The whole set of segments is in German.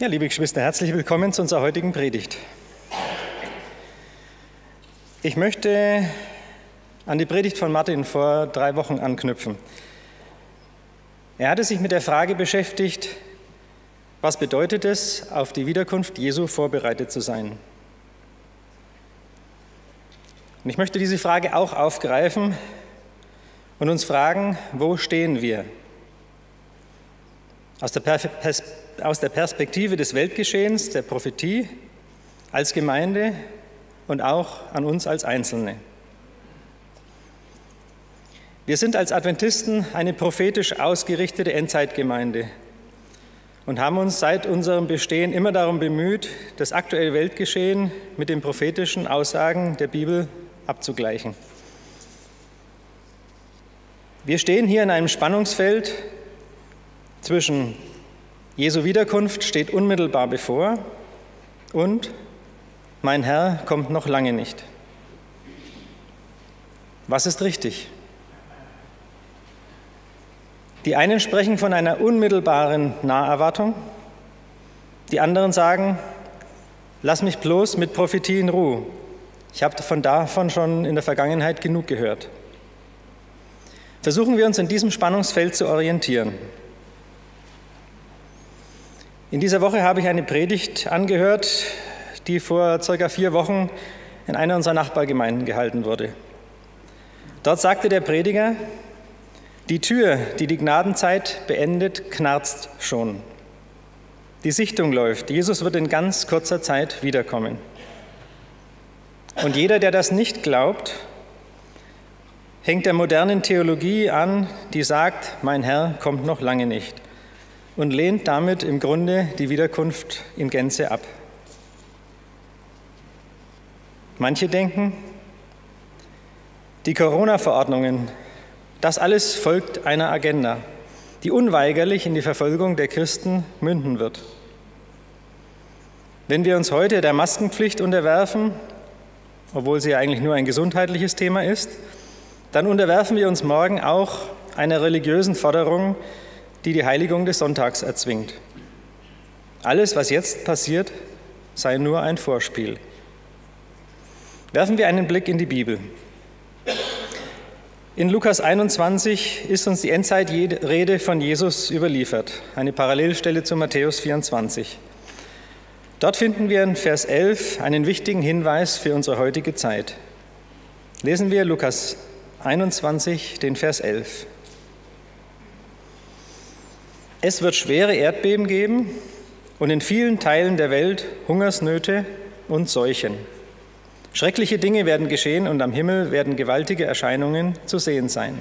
Ja, liebe Geschwister, herzlich willkommen zu unserer heutigen Predigt. Ich möchte an die Predigt von Martin vor drei Wochen anknüpfen. Er hatte sich mit der Frage beschäftigt, was bedeutet es, auf die Wiederkunft Jesu vorbereitet zu sein? Und ich möchte diese Frage auch aufgreifen und uns fragen, wo stehen wir? Aus der Perspektive aus der Perspektive des Weltgeschehens, der Prophetie als Gemeinde und auch an uns als Einzelne. Wir sind als Adventisten eine prophetisch ausgerichtete Endzeitgemeinde und haben uns seit unserem Bestehen immer darum bemüht, das aktuelle Weltgeschehen mit den prophetischen Aussagen der Bibel abzugleichen. Wir stehen hier in einem Spannungsfeld zwischen Jesu Wiederkunft steht unmittelbar bevor und mein Herr kommt noch lange nicht. Was ist richtig? Die einen sprechen von einer unmittelbaren Naherwartung, die anderen sagen, lass mich bloß mit Prophetie in Ruhe. Ich habe von davon schon in der Vergangenheit genug gehört. Versuchen wir uns in diesem Spannungsfeld zu orientieren. In dieser Woche habe ich eine Predigt angehört, die vor circa vier Wochen in einer unserer Nachbargemeinden gehalten wurde. Dort sagte der Prediger, die Tür, die die Gnadenzeit beendet, knarzt schon. Die Sichtung läuft. Jesus wird in ganz kurzer Zeit wiederkommen. Und jeder, der das nicht glaubt, hängt der modernen Theologie an, die sagt, mein Herr kommt noch lange nicht und lehnt damit im Grunde die Wiederkunft in Gänze ab. Manche denken, die Corona-Verordnungen, das alles folgt einer Agenda, die unweigerlich in die Verfolgung der Christen münden wird. Wenn wir uns heute der Maskenpflicht unterwerfen, obwohl sie ja eigentlich nur ein gesundheitliches Thema ist, dann unterwerfen wir uns morgen auch einer religiösen Forderung, die die Heiligung des Sonntags erzwingt. Alles, was jetzt passiert, sei nur ein Vorspiel. Werfen wir einen Blick in die Bibel. In Lukas 21 ist uns die Endzeitrede von Jesus überliefert, eine Parallelstelle zu Matthäus 24. Dort finden wir in Vers 11 einen wichtigen Hinweis für unsere heutige Zeit. Lesen wir Lukas 21, den Vers 11. Es wird schwere Erdbeben geben und in vielen Teilen der Welt Hungersnöte und Seuchen. Schreckliche Dinge werden geschehen und am Himmel werden gewaltige Erscheinungen zu sehen sein.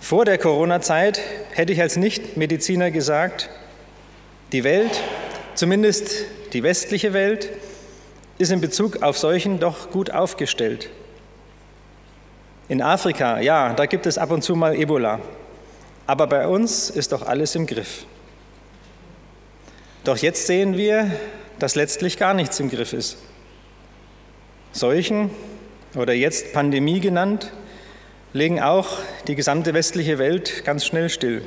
Vor der Corona-Zeit hätte ich als Nichtmediziner gesagt, die Welt, zumindest die westliche Welt, ist in Bezug auf Seuchen doch gut aufgestellt. In Afrika, ja, da gibt es ab und zu mal Ebola. Aber bei uns ist doch alles im Griff. Doch jetzt sehen wir, dass letztlich gar nichts im Griff ist. Seuchen oder jetzt Pandemie genannt, legen auch die gesamte westliche Welt ganz schnell still.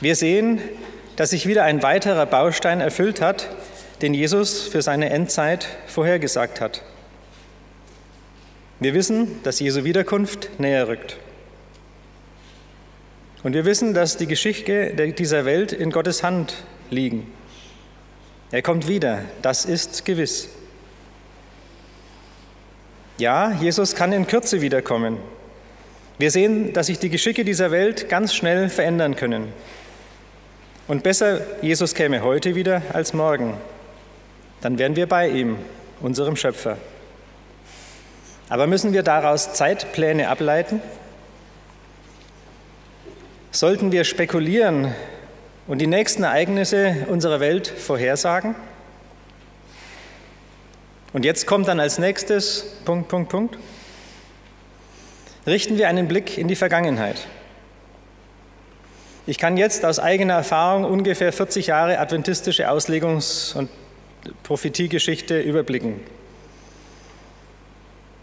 Wir sehen, dass sich wieder ein weiterer Baustein erfüllt hat, den Jesus für seine Endzeit vorhergesagt hat. Wir wissen, dass Jesu Wiederkunft näher rückt. Und wir wissen, dass die Geschichte dieser Welt in Gottes Hand liegen. Er kommt wieder, das ist gewiss. Ja, Jesus kann in Kürze wiederkommen. Wir sehen, dass sich die Geschicke dieser Welt ganz schnell verändern können. Und besser, Jesus käme heute wieder als morgen. Dann wären wir bei ihm, unserem Schöpfer. Aber müssen wir daraus Zeitpläne ableiten? Sollten wir spekulieren und die nächsten Ereignisse unserer Welt vorhersagen? Und jetzt kommt dann als nächstes Punkt, Punkt, Punkt. Richten wir einen Blick in die Vergangenheit. Ich kann jetzt aus eigener Erfahrung ungefähr 40 Jahre adventistische Auslegungs- und Prophetiegeschichte überblicken.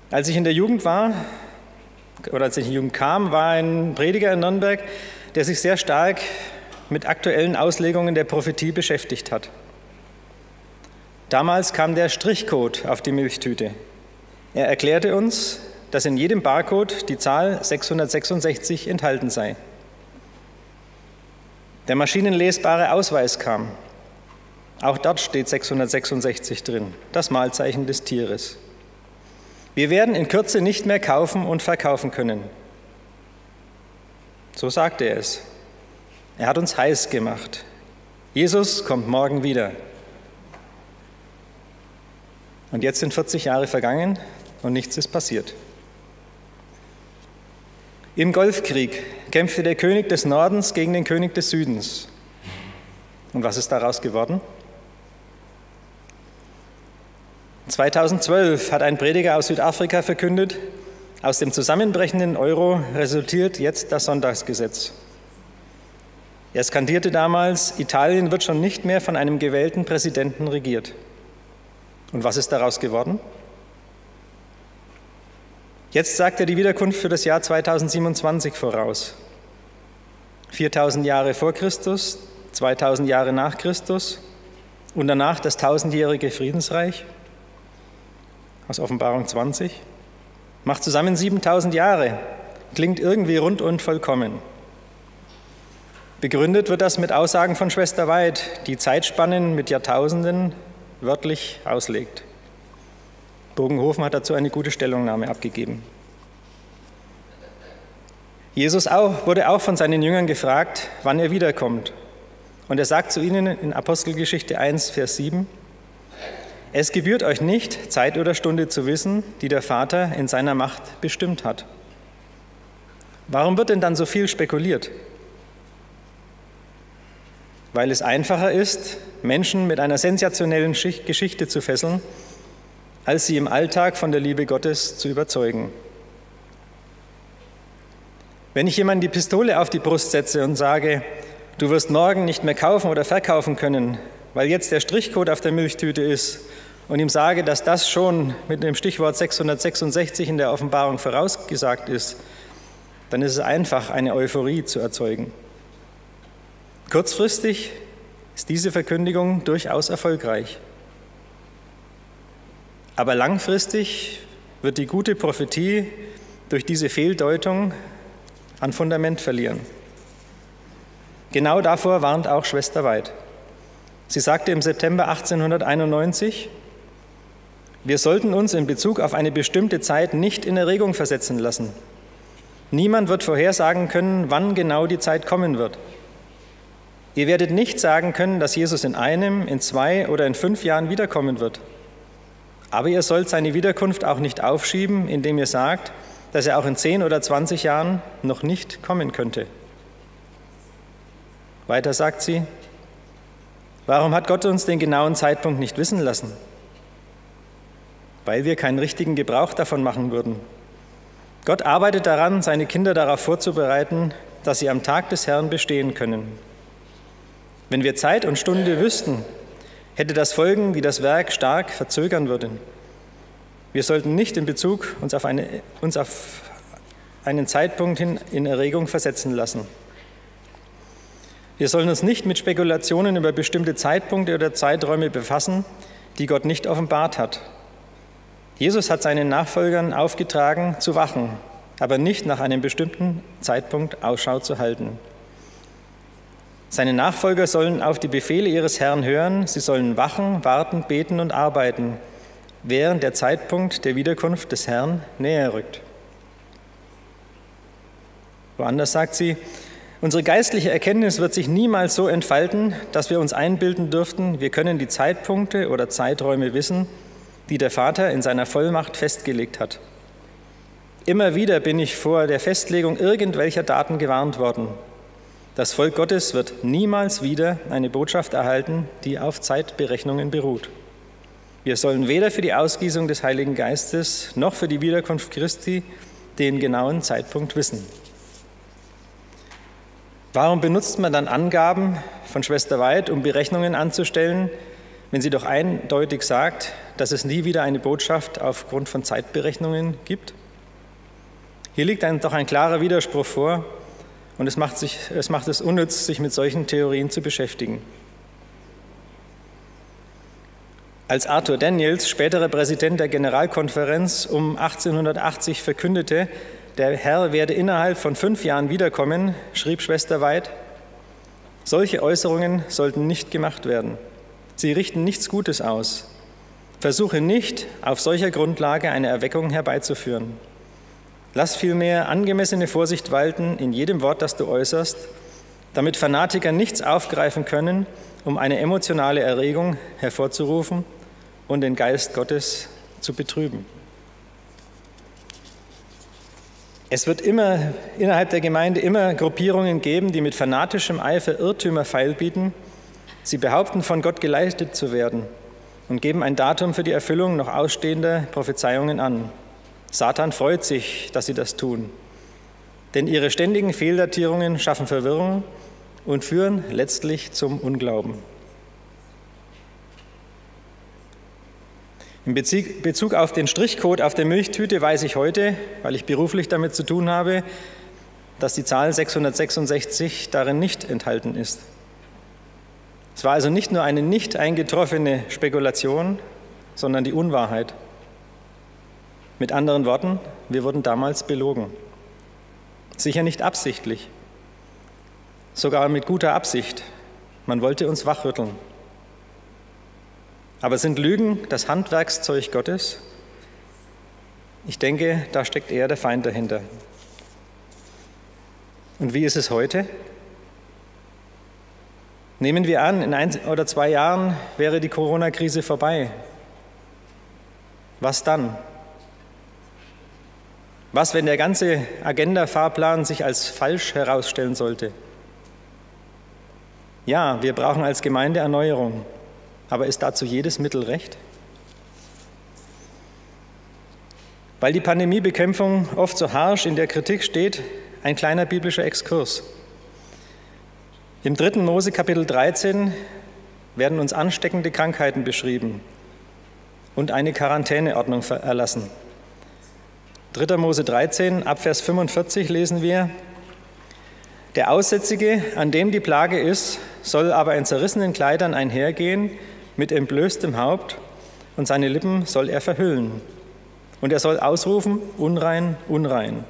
Als ich in der Jugend war, oder als ich in die Jugend kam, war ein Prediger in Nürnberg, der sich sehr stark mit aktuellen Auslegungen der Prophetie beschäftigt hat. Damals kam der Strichcode auf die Milchtüte. Er erklärte uns, dass in jedem Barcode die Zahl 666 enthalten sei. Der maschinenlesbare Ausweis kam. Auch dort steht 666 drin, das Malzeichen des Tieres. Wir werden in Kürze nicht mehr kaufen und verkaufen können. So sagte er es. Er hat uns heiß gemacht. Jesus kommt morgen wieder. Und jetzt sind 40 Jahre vergangen und nichts ist passiert. Im Golfkrieg kämpfte der König des Nordens gegen den König des Südens. Und was ist daraus geworden? 2012 hat ein Prediger aus Südafrika verkündet, aus dem zusammenbrechenden Euro resultiert jetzt das Sonntagsgesetz. Er skandierte damals, Italien wird schon nicht mehr von einem gewählten Präsidenten regiert. Und was ist daraus geworden? Jetzt sagt er die Wiederkunft für das Jahr 2027 voraus. 4000 Jahre vor Christus, 2000 Jahre nach Christus und danach das tausendjährige Friedensreich aus Offenbarung 20. Macht zusammen 7000 Jahre, klingt irgendwie rund und vollkommen. Begründet wird das mit Aussagen von Schwester Weid, die Zeitspannen mit Jahrtausenden wörtlich auslegt. Bogenhofen hat dazu eine gute Stellungnahme abgegeben. Jesus auch, wurde auch von seinen Jüngern gefragt, wann er wiederkommt. Und er sagt zu ihnen in Apostelgeschichte 1, Vers 7, es gebührt euch nicht, Zeit oder Stunde zu wissen, die der Vater in seiner Macht bestimmt hat. Warum wird denn dann so viel spekuliert? Weil es einfacher ist, Menschen mit einer sensationellen Geschichte zu fesseln, als sie im Alltag von der Liebe Gottes zu überzeugen. Wenn ich jemandem die Pistole auf die Brust setze und sage, du wirst morgen nicht mehr kaufen oder verkaufen können, weil jetzt der Strichcode auf der Milchtüte ist und ihm sage, dass das schon mit dem Stichwort 666 in der Offenbarung vorausgesagt ist, dann ist es einfach, eine Euphorie zu erzeugen. Kurzfristig ist diese Verkündigung durchaus erfolgreich. Aber langfristig wird die gute Prophetie durch diese Fehldeutung an Fundament verlieren. Genau davor warnt auch Schwester Weid. Sie sagte im September 1891, wir sollten uns in Bezug auf eine bestimmte Zeit nicht in Erregung versetzen lassen. Niemand wird vorhersagen können, wann genau die Zeit kommen wird. Ihr werdet nicht sagen können, dass Jesus in einem, in zwei oder in fünf Jahren wiederkommen wird. Aber ihr sollt seine Wiederkunft auch nicht aufschieben, indem ihr sagt, dass er auch in 10 oder 20 Jahren noch nicht kommen könnte. Weiter sagt sie, warum hat Gott uns den genauen Zeitpunkt nicht wissen lassen? Weil wir keinen richtigen Gebrauch davon machen würden. Gott arbeitet daran, seine Kinder darauf vorzubereiten, dass sie am Tag des Herrn bestehen können. Wenn wir Zeit und Stunde wüssten, hätte das Folgen, die das Werk stark verzögern würden. Wir sollten nicht in Bezug uns auf, eine, uns auf einen Zeitpunkt hin in Erregung versetzen lassen. Wir sollen uns nicht mit Spekulationen über bestimmte Zeitpunkte oder Zeiträume befassen, die Gott nicht offenbart hat. Jesus hat seinen Nachfolgern aufgetragen, zu wachen, aber nicht nach einem bestimmten Zeitpunkt Ausschau zu halten. Seine Nachfolger sollen auf die Befehle ihres Herrn hören, sie sollen wachen, warten, beten und arbeiten, während der Zeitpunkt der Wiederkunft des Herrn näher rückt. Woanders sagt sie, unsere geistliche Erkenntnis wird sich niemals so entfalten, dass wir uns einbilden dürften, wir können die Zeitpunkte oder Zeiträume wissen, die der Vater in seiner Vollmacht festgelegt hat. Immer wieder bin ich vor der Festlegung irgendwelcher Daten gewarnt worden. Das Volk Gottes wird niemals wieder eine Botschaft erhalten, die auf Zeitberechnungen beruht. Wir sollen weder für die Ausgießung des Heiligen Geistes noch für die Wiederkunft Christi den genauen Zeitpunkt wissen. Warum benutzt man dann Angaben von Schwester Weid, um Berechnungen anzustellen, wenn sie doch eindeutig sagt, dass es nie wieder eine Botschaft aufgrund von Zeitberechnungen gibt? Hier liegt ein, doch ein klarer Widerspruch vor und es macht, sich, es macht es unnütz, sich mit solchen Theorien zu beschäftigen. Als Arthur Daniels, späterer Präsident der Generalkonferenz, um 1880 verkündete, der Herr werde innerhalb von fünf Jahren wiederkommen, schrieb Schwester Weid, solche Äußerungen sollten nicht gemacht werden. Sie richten nichts Gutes aus. Versuche nicht, auf solcher Grundlage eine Erweckung herbeizuführen. Lass vielmehr angemessene Vorsicht walten in jedem Wort, das du äußerst, damit Fanatiker nichts aufgreifen können, um eine emotionale Erregung hervorzurufen und den Geist Gottes zu betrüben. Es wird immer innerhalb der Gemeinde immer Gruppierungen geben, die mit fanatischem Eifer Irrtümer feilbieten. Sie behaupten, von Gott geleitet zu werden und geben ein Datum für die Erfüllung noch ausstehender Prophezeiungen an. Satan freut sich, dass sie das tun, denn ihre ständigen Fehldatierungen schaffen Verwirrung und führen letztlich zum Unglauben. In Bezug auf den Strichcode auf der Milchtüte weiß ich heute, weil ich beruflich damit zu tun habe, dass die Zahl 666 darin nicht enthalten ist. Es war also nicht nur eine nicht eingetroffene Spekulation, sondern die Unwahrheit. Mit anderen Worten, wir wurden damals belogen. Sicher nicht absichtlich, sogar mit guter Absicht. Man wollte uns wachrütteln. Aber sind Lügen das Handwerkszeug Gottes? Ich denke, da steckt eher der Feind dahinter. Und wie ist es heute? Nehmen wir an, in ein oder zwei Jahren wäre die Corona-Krise vorbei. Was dann? Was, wenn der ganze Agenda-Fahrplan sich als falsch herausstellen sollte? Ja, wir brauchen als Gemeinde Erneuerung. Aber ist dazu jedes Mittel recht? Weil die Pandemiebekämpfung oft so harsch in der Kritik steht, ein kleiner biblischer Exkurs. Im dritten Mose Kapitel 13 werden uns ansteckende Krankheiten beschrieben und eine Quarantäneordnung erlassen. 3. Mose 13, Abvers 45 lesen wir, der Aussätzige, an dem die Plage ist, soll aber in zerrissenen Kleidern einhergehen mit entblößtem Haupt und seine Lippen soll er verhüllen. Und er soll ausrufen, unrein, unrein.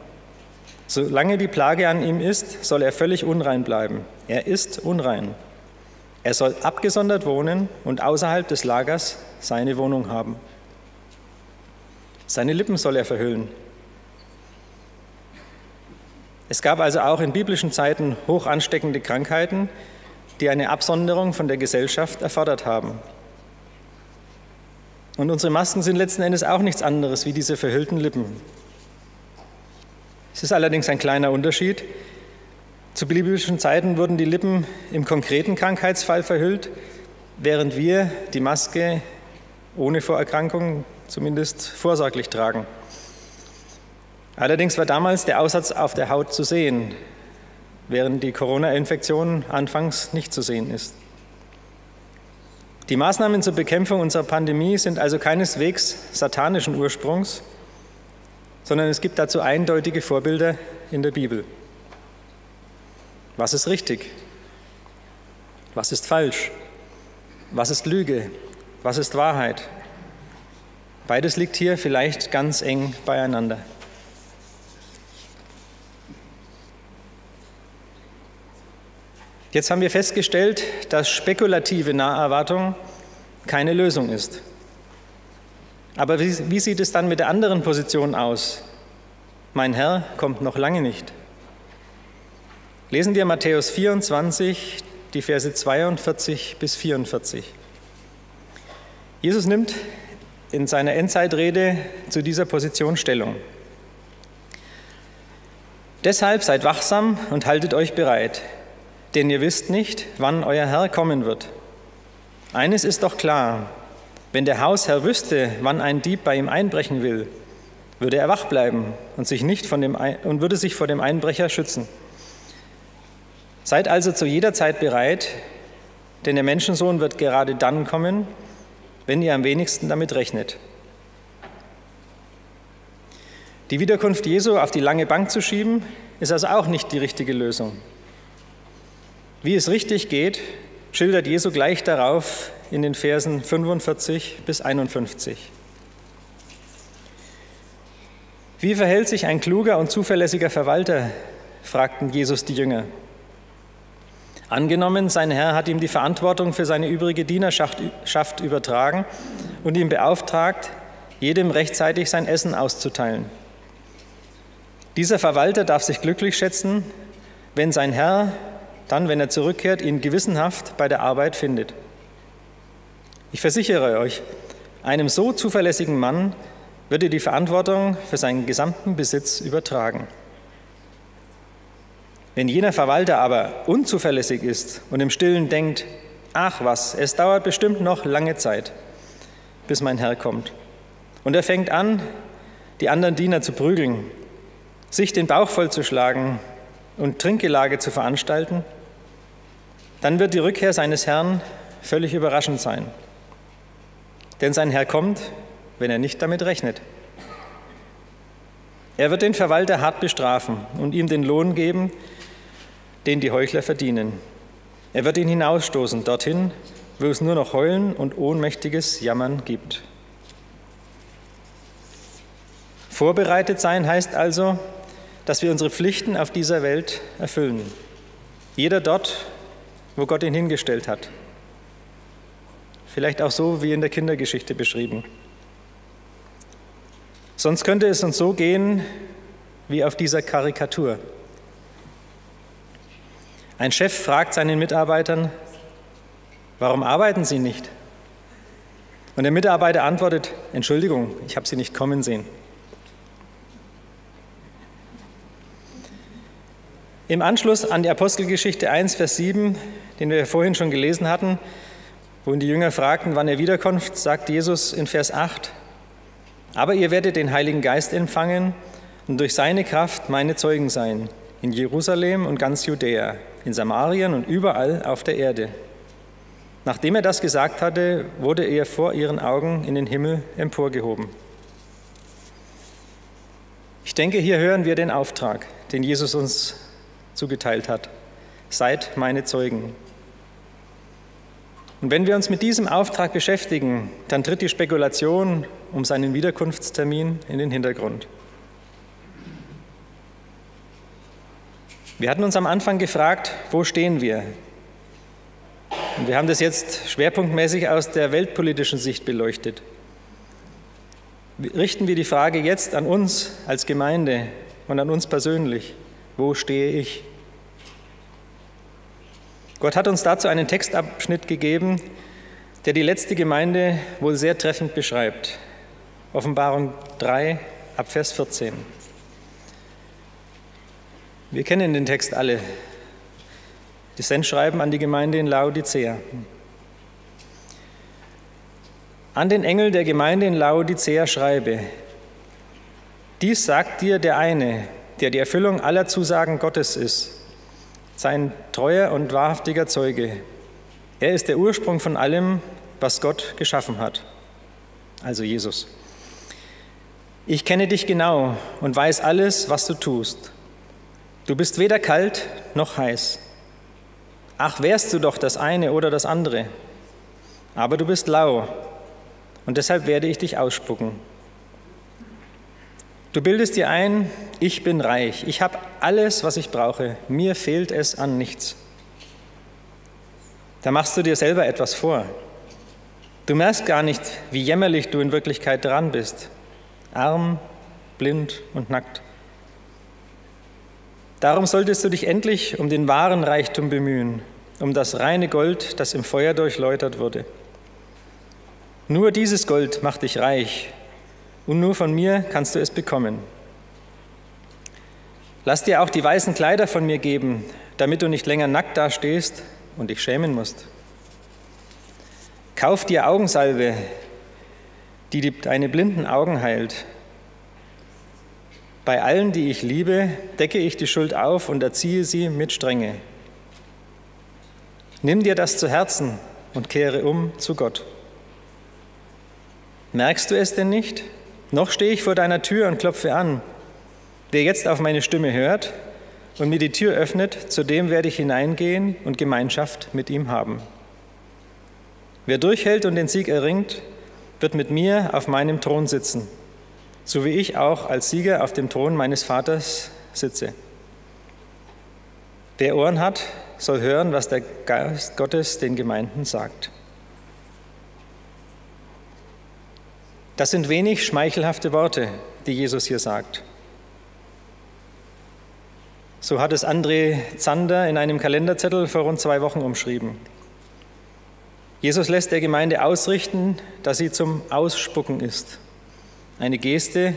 Solange die Plage an ihm ist, soll er völlig unrein bleiben. Er ist unrein. Er soll abgesondert wohnen und außerhalb des Lagers seine Wohnung haben. Seine Lippen soll er verhüllen. Es gab also auch in biblischen Zeiten hoch ansteckende Krankheiten, die eine Absonderung von der Gesellschaft erfordert haben. Und unsere Masken sind letzten Endes auch nichts anderes wie diese verhüllten Lippen. Es ist allerdings ein kleiner Unterschied. Zu biblischen Zeiten wurden die Lippen im konkreten Krankheitsfall verhüllt, während wir die Maske ohne Vorerkrankung zumindest vorsorglich tragen. Allerdings war damals der Aussatz auf der Haut zu sehen, während die Corona-Infektion anfangs nicht zu sehen ist. Die Maßnahmen zur Bekämpfung unserer Pandemie sind also keineswegs satanischen Ursprungs, sondern es gibt dazu eindeutige Vorbilder in der Bibel. Was ist richtig? Was ist falsch? Was ist Lüge? Was ist Wahrheit? Beides liegt hier vielleicht ganz eng beieinander. Jetzt haben wir festgestellt, dass spekulative Naherwartung keine Lösung ist. Aber wie, wie, sieht es dann mit der anderen Position aus? Mein Herr kommt noch lange nicht. Lesen wir Matthäus 24, die Verse 42 bis 44. Jesus nimmt in seiner Endzeitrede zu dieser Position Stellung. Deshalb seid wachsam und haltet euch bereit, denn ihr wisst nicht, wann euer Herr kommen wird. Eines ist doch klar, wenn der Hausherr wüsste, wann ein Dieb bei ihm einbrechen will, würde er wach bleiben und, sich nicht von dem, und würde sich vor dem Einbrecher schützen. Seid also zu jeder Zeit bereit, denn der Menschensohn wird gerade dann kommen, wenn ihr am wenigsten damit rechnet. Die Wiederkunft Jesu auf die lange Bank zu schieben, ist also auch nicht die richtige Lösung. Wie es richtig geht, schildert Jesu gleich darauf in den Versen 45 bis 51. Wie verhält sich ein kluger und zuverlässiger Verwalter? fragten Jesus die Jünger. Angenommen, sein Herr hat ihm die Verantwortung für seine übrige Dienerschaft übertragen und ihn beauftragt, jedem rechtzeitig sein Essen auszuteilen. Dieser Verwalter darf sich glücklich schätzen, wenn sein Herr dann, wenn er zurückkehrt, ihn gewissenhaft bei der Arbeit findet. Ich versichere euch, einem so zuverlässigen Mann wird er die Verantwortung für seinen gesamten Besitz übertragen. Wenn jener Verwalter aber unzuverlässig ist und im Stillen denkt, ach was, es dauert bestimmt noch lange Zeit, bis mein Herr kommt, und er fängt an, die anderen Diener zu prügeln, sich den Bauch vollzuschlagen und Trinkgelage zu veranstalten, dann wird die Rückkehr seines Herrn völlig überraschend sein. Denn sein Herr kommt, wenn er nicht damit rechnet. Er wird den Verwalter hart bestrafen und ihm den Lohn geben, den die Heuchler verdienen. Er wird ihn hinausstoßen dorthin, wo es nur noch Heulen und ohnmächtiges Jammern gibt. Vorbereitet sein heißt also, dass wir unsere Pflichten auf dieser Welt erfüllen. Jeder dort, wo Gott ihn hingestellt hat. Vielleicht auch so wie in der Kindergeschichte beschrieben. Sonst könnte es uns so gehen wie auf dieser Karikatur. Ein Chef fragt seinen Mitarbeitern, warum arbeiten Sie nicht? Und der Mitarbeiter antwortet, Entschuldigung, ich habe Sie nicht kommen sehen. Im Anschluss an die Apostelgeschichte 1, Vers 7, den wir vorhin schon gelesen hatten, wo die Jünger fragten, wann er wiederkommt, sagt Jesus in Vers 8, aber ihr werdet den Heiligen Geist empfangen und durch seine Kraft meine Zeugen sein, in Jerusalem und ganz Judäa, in Samarien und überall auf der Erde. Nachdem er das gesagt hatte, wurde er vor ihren Augen in den Himmel emporgehoben. Ich denke, hier hören wir den Auftrag, den Jesus uns zugeteilt hat. Seid meine Zeugen. Und wenn wir uns mit diesem Auftrag beschäftigen, dann tritt die Spekulation um seinen Wiederkunftstermin in den Hintergrund. Wir hatten uns am Anfang gefragt, wo stehen wir? Und wir haben das jetzt schwerpunktmäßig aus der weltpolitischen Sicht beleuchtet. Richten wir die Frage jetzt an uns als Gemeinde und an uns persönlich. Wo stehe ich? Gott hat uns dazu einen Textabschnitt gegeben, der die letzte Gemeinde wohl sehr treffend beschreibt. Offenbarung 3 ab Vers 14. Wir kennen den Text alle. Das Sendschreiben an die Gemeinde in Laodicea. An den Engel der Gemeinde in Laodicea schreibe, dies sagt dir der eine, der die Erfüllung aller Zusagen Gottes ist, sein treuer und wahrhaftiger Zeuge. Er ist der Ursprung von allem, was Gott geschaffen hat, also Jesus. Ich kenne dich genau und weiß alles, was du tust. Du bist weder kalt noch heiß. Ach, wärst du doch das eine oder das andere. Aber du bist lau und deshalb werde ich dich ausspucken. Du bildest dir ein, ich bin reich, ich habe alles, was ich brauche, mir fehlt es an nichts. Da machst du dir selber etwas vor. Du merkst gar nicht, wie jämmerlich du in Wirklichkeit dran bist. Arm, blind und nackt. Darum solltest du dich endlich um den wahren Reichtum bemühen, um das reine Gold, das im Feuer durchläutert wurde. Nur dieses Gold macht dich reich und nur von mir kannst du es bekommen. Lass dir auch die weißen Kleider von mir geben, damit du nicht länger nackt dastehst und dich schämen musst. Kauf dir Augensalbe, die deine blinden Augen heilt. Bei allen, die ich liebe, decke ich die Schuld auf und erziehe sie mit Strenge. Nimm dir das zu Herzen und kehre um zu Gott. Merkst du es denn nicht? Noch stehe ich vor deiner Tür und klopfe an. Wer jetzt auf meine Stimme hört und mir die Tür öffnet, zu dem werde ich hineingehen und Gemeinschaft mit ihm haben. Wer durchhält und den Sieg erringt, wird mit mir auf meinem Thron sitzen, so wie ich auch als Sieger auf dem Thron meines Vaters sitze. Wer Ohren hat, soll hören, was der Geist Gottes den Gemeinden sagt. Das sind wenig schmeichelhafte Worte, die Jesus hier sagt. So hat es André Zander in einem Kalenderzettel vor rund zwei Wochen umschrieben. Jesus lässt der Gemeinde ausrichten, dass sie zum Ausspucken ist. Eine Geste,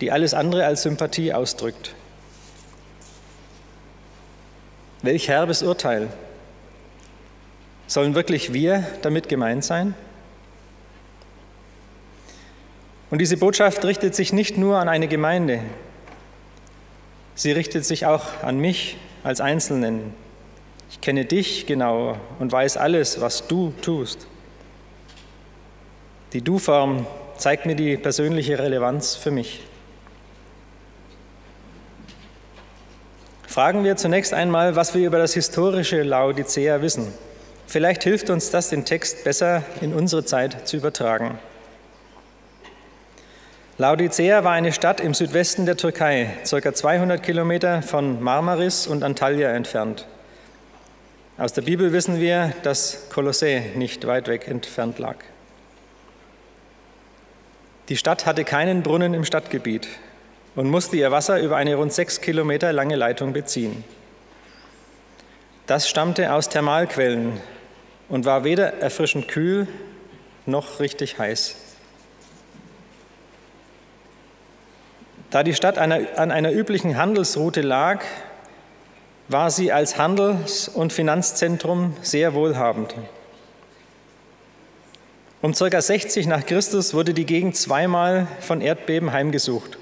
die alles andere als Sympathie ausdrückt. Welch herbes Urteil. Sollen wirklich wir damit gemeint sein? Und diese Botschaft richtet sich nicht nur an eine Gemeinde, sie richtet sich auch an mich als Einzelnen. Ich kenne dich genau und weiß alles, was du tust. Die Du-Form zeigt mir die persönliche Relevanz für mich. Fragen wir zunächst einmal, was wir über das historische Laodicea wissen. Vielleicht hilft uns das, den Text besser in unsere Zeit zu übertragen. Laodicea war eine Stadt im Südwesten der Türkei, ca. 200 Kilometer von Marmaris und Antalya entfernt. Aus der Bibel wissen wir, dass Kolossä nicht weit weg entfernt lag. Die Stadt hatte keinen Brunnen im Stadtgebiet und musste ihr Wasser über eine rund sechs Kilometer lange Leitung beziehen. Das stammte aus Thermalquellen und war weder erfrischend kühl noch richtig heiß. Da die Stadt an einer üblichen Handelsroute lag, war sie als Handels- und Finanzzentrum sehr wohlhabend. Um ca. 60 nach Christus wurde die Gegend zweimal von Erdbeben heimgesucht.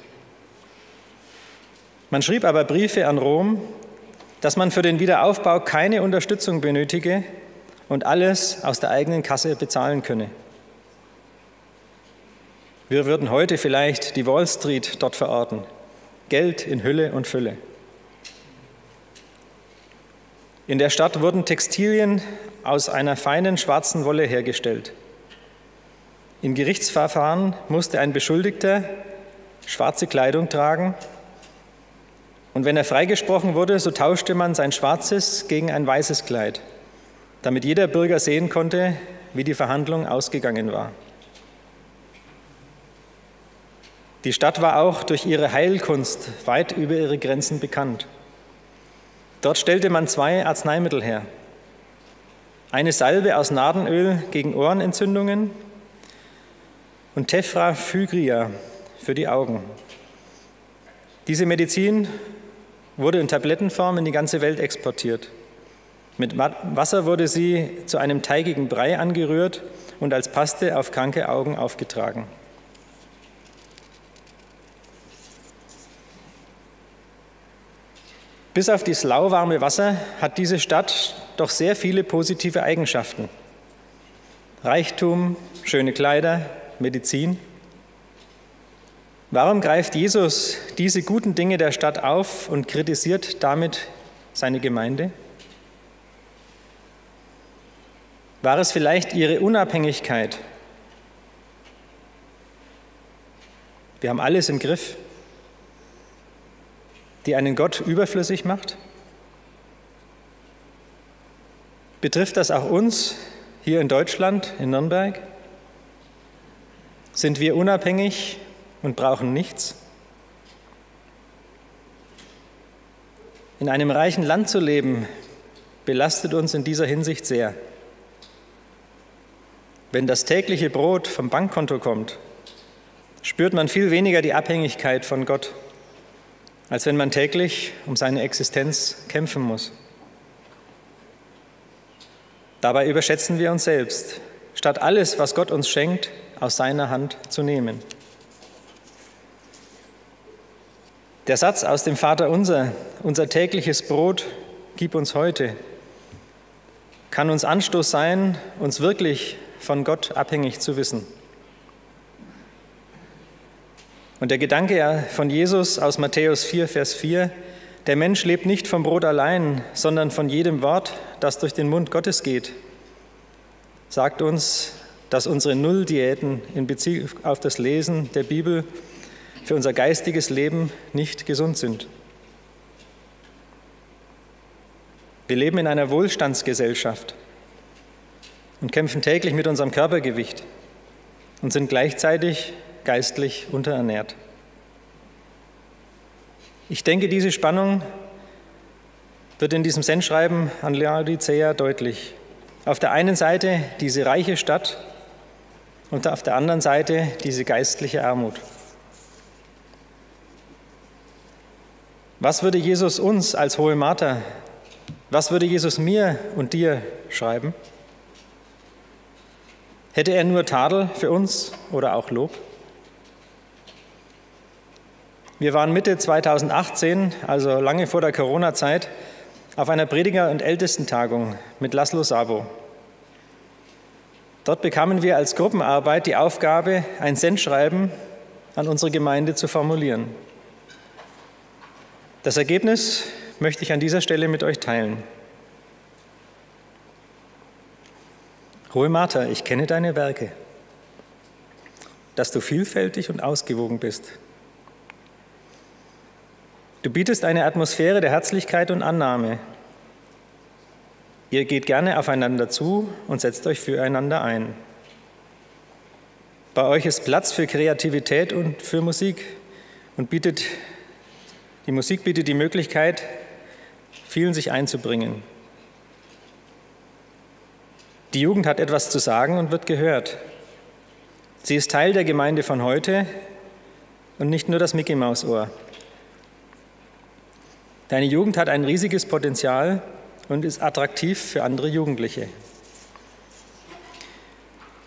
Man schrieb aber Briefe an Rom, dass man für den Wiederaufbau keine Unterstützung benötige und alles aus der eigenen Kasse bezahlen könne. Wir würden heute vielleicht die Wall Street dort verorten. Geld in Hülle und Fülle. In der Stadt wurden Textilien aus einer feinen schwarzen Wolle hergestellt. In Gerichtsverfahren musste ein Beschuldigter schwarze Kleidung tragen und wenn er freigesprochen wurde, so tauschte man sein schwarzes gegen ein weißes Kleid, damit jeder Bürger sehen konnte, wie die Verhandlung ausgegangen war. Die Stadt war auch durch ihre Heilkunst weit über ihre Grenzen bekannt. Dort stellte man zwei Arzneimittel her. Eine Salbe aus Nadenöl gegen Ohrenentzündungen und Tephrafygria für die Augen. Diese Medizin wurde in Tablettenform in die ganze Welt exportiert. Mit Wasser wurde sie zu einem teigigen Brei angerührt und als Paste auf kranke Augen aufgetragen. Bis auf das lauwarme Wasser hat diese Stadt doch sehr viele positive Eigenschaften. Reichtum, schöne Kleider, Medizin. Warum greift Jesus diese guten Dinge der Stadt auf und kritisiert damit seine Gemeinde? War es vielleicht ihre Unabhängigkeit? Wir haben alles im Griff die einen Gott überflüssig macht? Betrifft das auch uns hier in Deutschland, in Nürnberg? Sind wir unabhängig und brauchen nichts? In einem reichen Land zu leben, belastet uns in dieser Hinsicht sehr. Wenn das tägliche Brot vom Bankkonto kommt, spürt man viel weniger die Abhängigkeit von Gott als wenn man täglich um seine Existenz kämpfen muss. Dabei überschätzen wir uns selbst, statt alles, was Gott uns schenkt, aus seiner Hand zu nehmen. Der Satz aus dem Vater unser, unser tägliches Brot, gib uns heute, kann uns Anstoß sein, uns wirklich von Gott abhängig zu wissen. Und der Gedanke von Jesus aus Matthäus 4, Vers 4, der Mensch lebt nicht vom Brot allein, sondern von jedem Wort, das durch den Mund Gottes geht, sagt uns, dass unsere Nulldiäten in Bezug auf das Lesen der Bibel für unser geistiges Leben nicht gesund sind. Wir leben in einer Wohlstandsgesellschaft und kämpfen täglich mit unserem Körpergewicht und sind gleichzeitig geistlich unterernährt. Ich denke, diese Spannung wird in diesem Sendschreiben an Laodicea deutlich. Auf der einen Seite diese reiche Stadt und auf der anderen Seite diese geistliche Armut. Was würde Jesus uns als hohe Martha, was würde Jesus mir und dir schreiben? Hätte er nur Tadel für uns oder auch Lob? Wir waren Mitte 2018, also lange vor der Corona-Zeit, auf einer Prediger- und Ältestentagung mit Laszlo Sabo. Dort bekamen wir als Gruppenarbeit die Aufgabe, ein Sendschreiben an unsere Gemeinde zu formulieren. Das Ergebnis möchte ich an dieser Stelle mit euch teilen. Hohe Martha, ich kenne deine Werke, dass du vielfältig und ausgewogen bist. Du bietest eine Atmosphäre der Herzlichkeit und Annahme. Ihr geht gerne aufeinander zu und setzt euch füreinander ein. Bei euch ist Platz für Kreativität und für Musik und bietet, die Musik bietet die Möglichkeit, vielen sich einzubringen. Die Jugend hat etwas zu sagen und wird gehört. Sie ist Teil der Gemeinde von heute und nicht nur das Mickey Maus Ohr. Deine Jugend hat ein riesiges Potenzial und ist attraktiv für andere Jugendliche.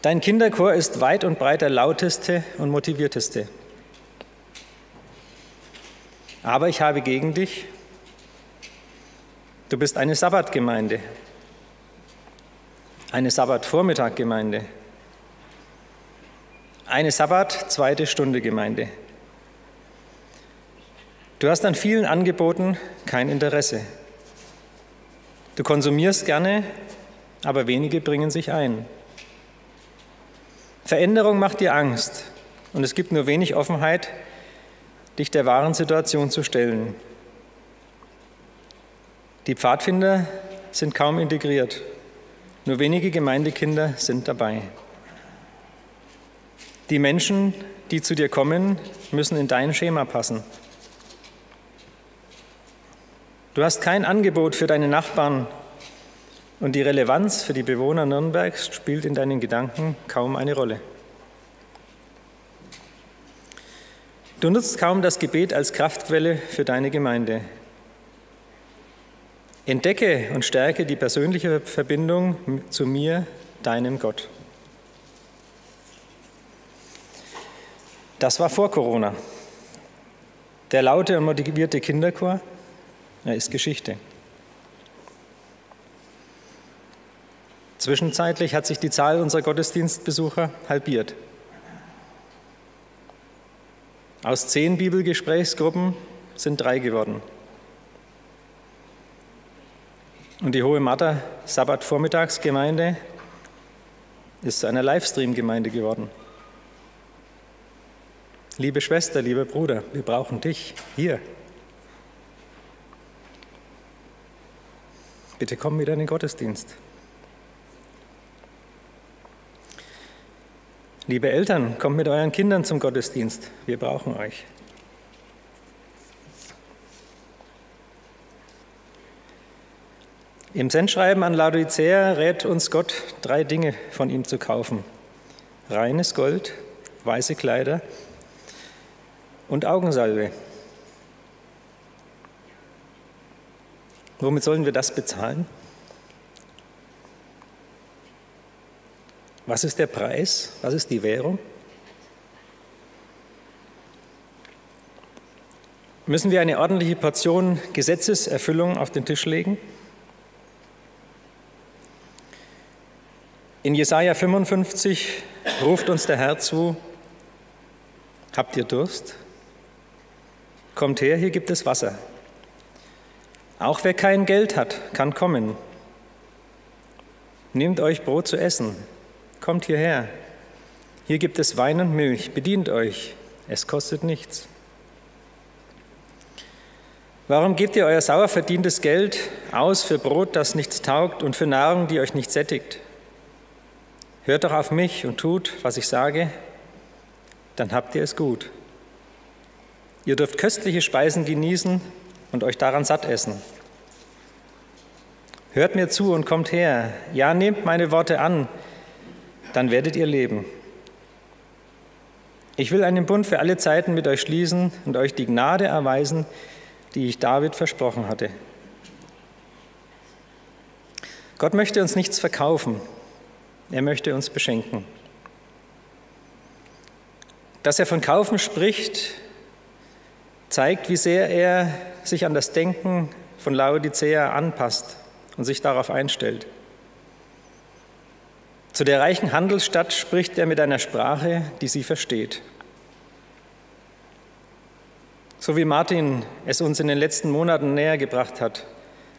Dein Kinderchor ist weit und breit der lauteste und motivierteste. Aber ich habe gegen dich, du bist eine Sabbatgemeinde eine Sabbatvormittaggemeinde, eine Sabbat zweite Stunde Gemeinde. Du hast an vielen Angeboten kein Interesse. Du konsumierst gerne, aber wenige bringen sich ein. Veränderung macht dir Angst und es gibt nur wenig Offenheit, dich der wahren Situation zu stellen. Die Pfadfinder sind kaum integriert nur wenige Gemeindekinder sind dabei. Die Menschen, die zu dir kommen, müssen in dein Schema passen. Du hast kein Angebot für deine Nachbarn und die Relevanz für die Bewohner Nürnbergs spielt in deinen Gedanken kaum eine Rolle. Du nutzt kaum das Gebet als Kraftquelle für deine Gemeinde. Entdecke und stärke die persönliche Verbindung zu mir, deinem Gott. Das war vor Corona. Der laute und motivierte Kinderchor, er ist Geschichte. Zwischenzeitlich hat sich die Zahl unserer Gottesdienstbesucher halbiert. Aus zehn Bibelgesprächsgruppen sind drei geworden. Und die Hohe Martha Sabbat-Vormittagsgemeinde ist zu einer Livestream-Gemeinde geworden. Liebe Schwester, lieber Bruder, wir brauchen dich hier. Bitte komm wieder in den Gottesdienst. Liebe Eltern, kommt mit euren Kindern zum Gottesdienst. Wir brauchen euch. Im Sendschreiben an Laodicea rät uns Gott, drei Dinge von ihm zu kaufen. Reines Gold, weiße Kleider und Augensalbe. Womit sollen wir das bezahlen? Was ist der Preis? Was ist die Währung? Müssen wir eine ordentliche Portion Gesetzeserfüllung auf den Tisch legen? In Jesaja 55 ruft uns der Herr zu: Habt ihr Durst? Kommt her, hier gibt es Wasser. Auch wer kein Geld hat, kann kommen. Nehmt euch Brot zu essen, kommt hierher. Hier gibt es Wein und Milch, bedient euch, es kostet nichts. Warum gebt ihr euer sauer verdientes Geld aus für Brot, das nichts taugt und für Nahrung, die euch nicht sättigt? Hört doch auf mich und tut, was ich sage, dann habt ihr es gut. Ihr dürft köstliche Speisen genießen und euch daran satt essen. Hört mir zu und kommt her. Ja, nehmt meine Worte an, dann werdet ihr leben. Ich will einen Bund für alle Zeiten mit euch schließen und euch die Gnade erweisen, die ich David versprochen hatte. Gott möchte uns nichts verkaufen, er möchte uns beschenken. Dass er von Kaufen spricht, zeigt, wie sehr er sich an das Denken von Laodicea anpasst und sich darauf einstellt. Zu der reichen Handelsstadt spricht er mit einer Sprache, die sie versteht. So wie Martin es uns in den letzten Monaten näher gebracht hat.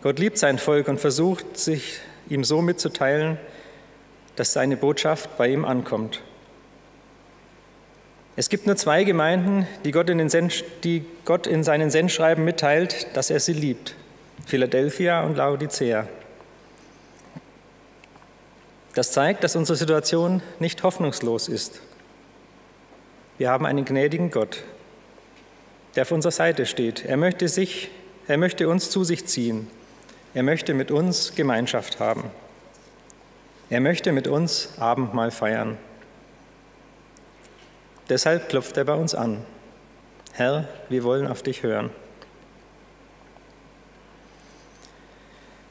Gott liebt sein Volk und versucht, sich ihm so mitzuteilen, dass seine Botschaft bei ihm ankommt. Es gibt nur zwei Gemeinden, die Gott in, Send, die Gott in seinen Sendschreiben mitteilt, dass er sie liebt. Philadelphia und Laodicea. Das zeigt, dass unsere Situation nicht hoffnungslos ist. Wir haben einen gnädigen Gott, der auf unserer Seite steht. Er möchte, sich, er möchte uns zu sich ziehen. Er möchte mit uns Gemeinschaft haben. Er möchte mit uns Abendmahl feiern. Deshalb klopft er bei uns an. Herr, wir wollen auf dich hören.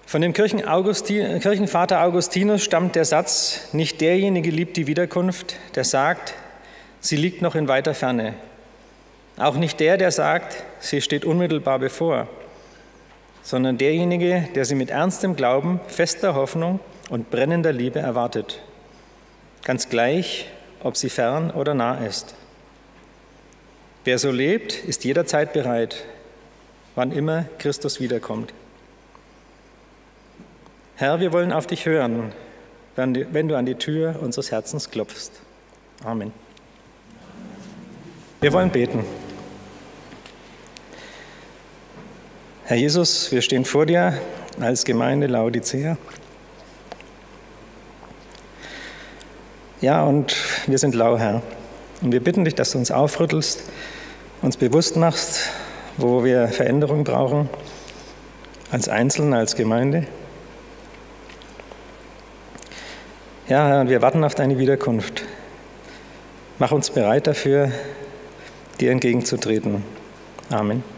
Von dem Kirchenvater Augustinus stammt der Satz, nicht derjenige liebt die Wiederkunft, der sagt, sie liegt noch in weiter Ferne. Auch nicht der, der sagt, sie steht unmittelbar bevor, sondern derjenige, der sie mit ernstem Glauben, fester Hoffnung und brennender Liebe erwartet. Ganz gleich, ob sie fern oder nah ist. Wer so lebt, ist jederzeit bereit, wann immer Christus wiederkommt. Herr, wir wollen auf dich hören, wenn du an die Tür unseres Herzens klopfst. Amen. Wir wollen beten. Herr Jesus, wir stehen vor dir als Gemeinde Laodicea. Ja, und wir sind lau, Herr. Und wir bitten dich, dass du uns aufrüttelst, uns bewusst machst, wo wir Veränderung brauchen, als Einzelne, als Gemeinde. Ja, Herr, und wir warten auf deine Wiederkunft. Mach uns bereit dafür, dir entgegenzutreten. Amen.